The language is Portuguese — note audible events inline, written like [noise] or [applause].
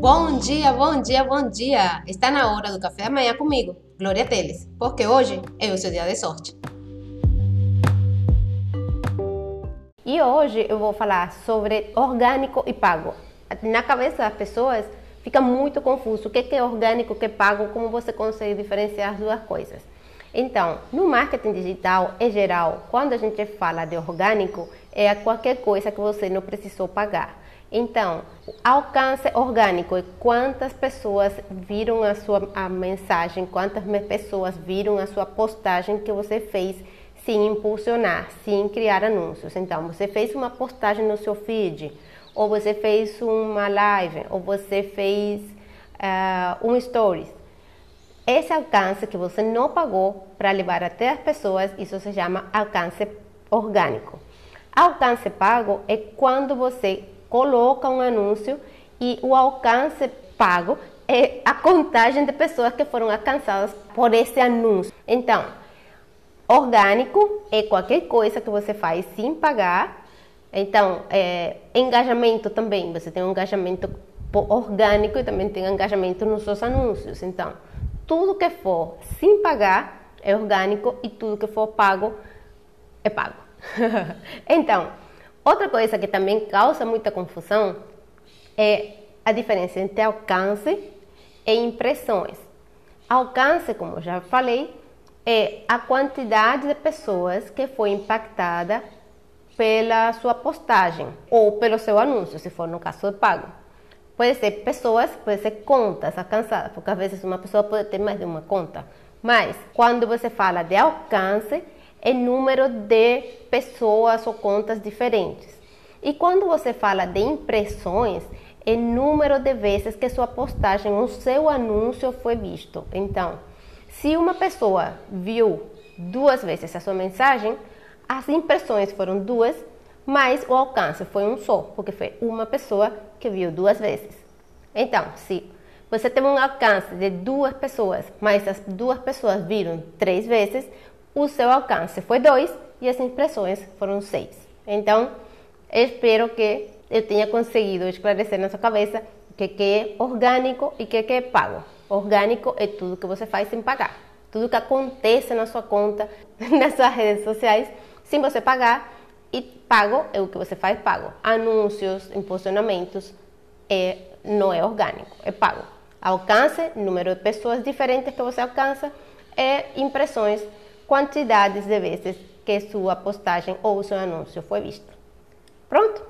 Bom dia, bom dia, bom dia! Está na hora do café da manhã comigo, Glória Teles, porque hoje é o seu dia de sorte. E hoje eu vou falar sobre orgânico e pago. Na cabeça das pessoas fica muito confuso o que é orgânico, o que é pago, como você consegue diferenciar as duas coisas. Então, no marketing digital, em geral, quando a gente fala de orgânico, é qualquer coisa que você não precisou pagar. Então, alcance orgânico é quantas pessoas viram a sua a mensagem, quantas pessoas viram a sua postagem que você fez sem impulsionar, sem criar anúncios. Então, você fez uma postagem no seu feed, ou você fez uma live, ou você fez uh, um stories. Esse alcance que você não pagou para levar até as pessoas, isso se chama alcance orgânico. Alcance pago é quando você coloca um anúncio e o alcance pago é a contagem de pessoas que foram alcançadas por esse anúncio. Então, orgânico é qualquer coisa que você faz sem pagar. Então, é, engajamento também. Você tem um engajamento orgânico e também tem engajamento nos seus anúncios. Então, tudo que for sem pagar é orgânico e tudo que for pago é pago. [laughs] então, outra coisa que também causa muita confusão é a diferença entre alcance e impressões. Alcance, como já falei, é a quantidade de pessoas que foi impactada pela sua postagem ou pelo seu anúncio, se for no caso de pago. Pode ser pessoas, pode ser contas alcançadas, porque às vezes uma pessoa pode ter mais de uma conta. Mas quando você fala de alcance, é número de pessoas ou contas diferentes. E quando você fala de impressões, é número de vezes que sua postagem ou seu anúncio foi visto. Então, se uma pessoa viu duas vezes a sua mensagem, as impressões foram duas mas o alcance foi um só, porque foi uma pessoa que viu duas vezes. Então, se você tem um alcance de duas pessoas, mas as duas pessoas viram três vezes, o seu alcance foi dois e as impressões foram seis. Então, espero que eu tenha conseguido esclarecer na sua cabeça o que é orgânico e o que é pago. Orgânico é tudo que você faz sem pagar. Tudo que acontece na sua conta, [laughs] nas suas redes sociais, sem você pagar e pago é o que você faz pago. Anúncios, impulsionamentos, é, não é orgânico, é pago. Alcance, número de pessoas diferentes que você alcança, é impressões, quantidades de vezes que sua postagem ou seu anúncio foi visto. Pronto?